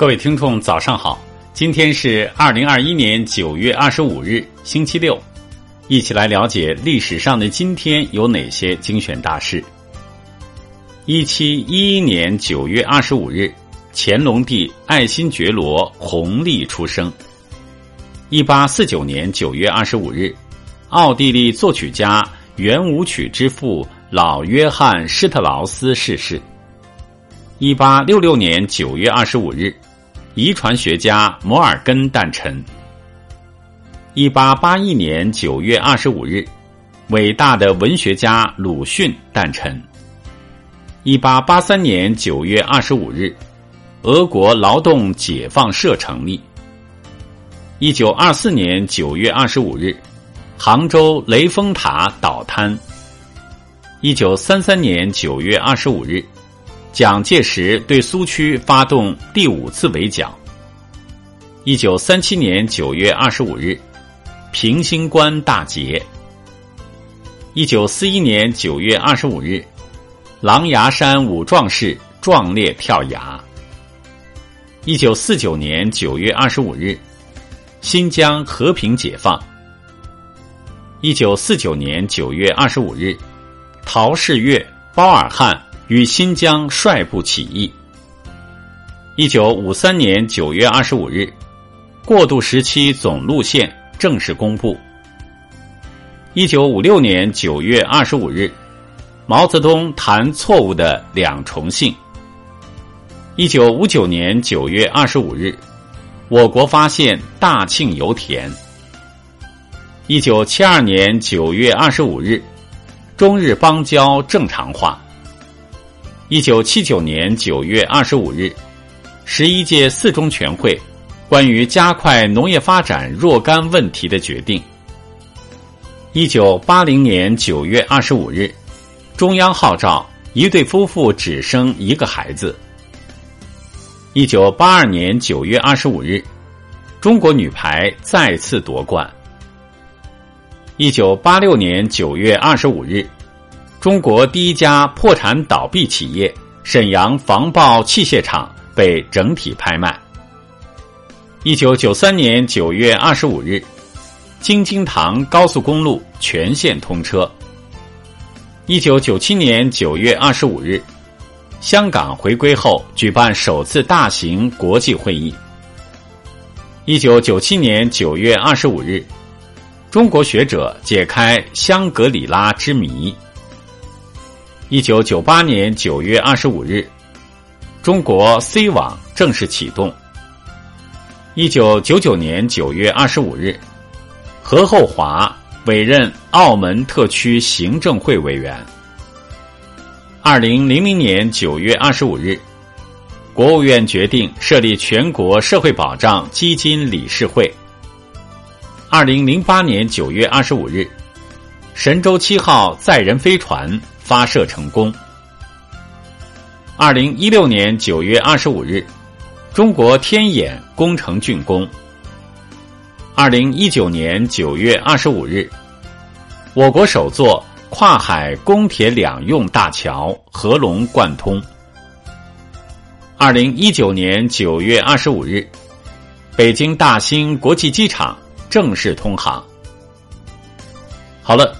各位听众，早上好！今天是二零二一年九月二十五日，星期六，一起来了解历史上的今天有哪些精选大事。一七一一年九月二十五日，乾隆帝爱新觉罗弘历出生。一八四九年九月二十五日，奥地利作曲家、圆舞曲之父老约翰施特劳斯逝世。一八六六年九月二十五日。遗传学家摩尔根诞辰。一八八一年九月二十五日，伟大的文学家鲁迅诞辰。一八八三年九月二十五日，俄国劳动解放社成立。一九二四年九月二十五日，杭州雷峰塔倒塌。一九三三年九月二十五日。蒋介石对苏区发动第五次围剿。一九三七年九月二十五日，平型关大捷。一九四一年九月二十五日，狼牙山五壮士壮烈跳崖。一九四九年九月二十五日，新疆和平解放。一九四九年九月二十五日，陶世岳、包尔汉。与新疆率部起义。一九五三年九月二十五日，过渡时期总路线正式公布。一九五六年九月二十五日，毛泽东谈错误的两重性。一九五九年九月二十五日，我国发现大庆油田。一九七二年九月二十五日，中日邦交正常化。一九七九年九月二十五日，十一届四中全会关于加快农业发展若干问题的决定。一九八零年九月二十五日，中央号召一对夫妇只生一个孩子。一九八二年九月二十五日，中国女排再次夺冠。一九八六年九月二十五日。中国第一家破产倒闭企业沈阳防爆器械厂被整体拍卖。一九九三年九月二十五日，京津塘高速公路全线通车。一九九七年九月二十五日，香港回归后举办首次大型国际会议。一九九七年九月二十五日，中国学者解开香格里拉之谜。一九九八年九月二十五日，中国 C 网正式启动。一九九九年九月二十五日，何厚华委任澳门特区行政会委员。二零零零年九月二十五日，国务院决定设立全国社会保障基金理事会。二零零八年九月二十五日，神舟七号载人飞船。发射成功。二零一六年九月二十五日，中国天眼工程竣工。二零一九年九月二十五日，我国首座跨海公铁两用大桥合龙贯通。二零一九年九月二十五日，北京大兴国际机场正式通航。好了。